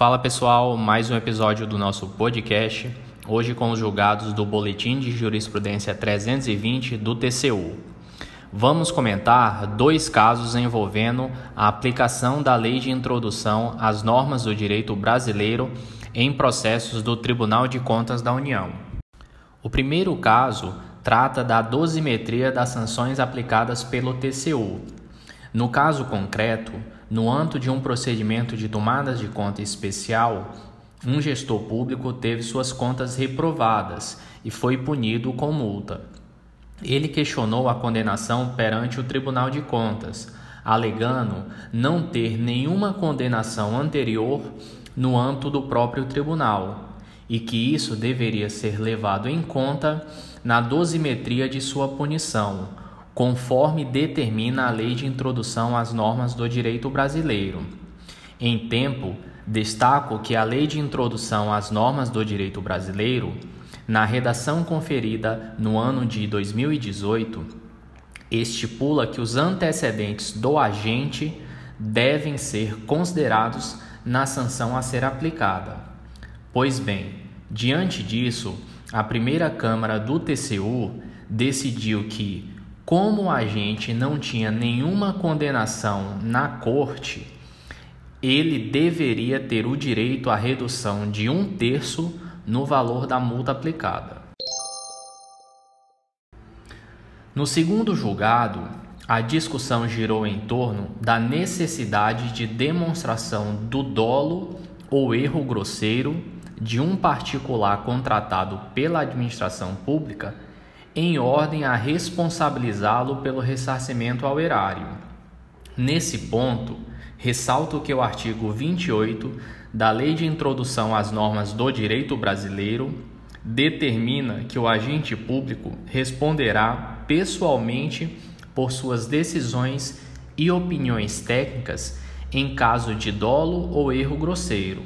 Fala pessoal, mais um episódio do nosso podcast. Hoje com os julgados do Boletim de Jurisprudência 320 do TCU. Vamos comentar dois casos envolvendo a aplicação da Lei de Introdução às Normas do Direito Brasileiro em processos do Tribunal de Contas da União. O primeiro caso trata da dosimetria das sanções aplicadas pelo TCU. No caso concreto, no âmbito de um procedimento de tomadas de conta especial, um gestor público teve suas contas reprovadas e foi punido com multa. Ele questionou a condenação perante o Tribunal de Contas, alegando não ter nenhuma condenação anterior no âmbito do próprio tribunal e que isso deveria ser levado em conta na dosimetria de sua punição, conforme determina a Lei de Introdução às Normas do Direito Brasileiro. Em tempo, destaco que a Lei de Introdução às Normas do Direito Brasileiro, na redação conferida no ano de 2018, estipula que os antecedentes do agente devem ser considerados na sanção a ser aplicada. Pois bem, diante disso, a primeira Câmara do TCU decidiu que como o agente não tinha nenhuma condenação na corte, ele deveria ter o direito à redução de um terço no valor da multa aplicada. No segundo julgado, a discussão girou em torno da necessidade de demonstração do dolo ou erro grosseiro de um particular contratado pela administração pública em ordem a responsabilizá-lo pelo ressarcimento ao erário. Nesse ponto, ressalto que o artigo 28 da Lei de Introdução às Normas do Direito Brasileiro determina que o agente público responderá pessoalmente por suas decisões e opiniões técnicas em caso de dolo ou erro grosseiro.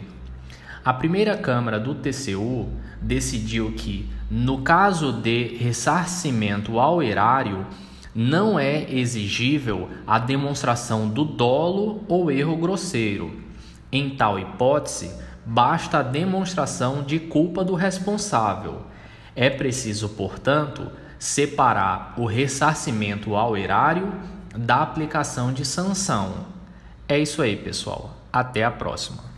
A primeira Câmara do TCU decidiu que, no caso de ressarcimento ao erário, não é exigível a demonstração do dolo ou erro grosseiro. Em tal hipótese, basta a demonstração de culpa do responsável. É preciso, portanto, separar o ressarcimento ao erário da aplicação de sanção. É isso aí, pessoal. Até a próxima.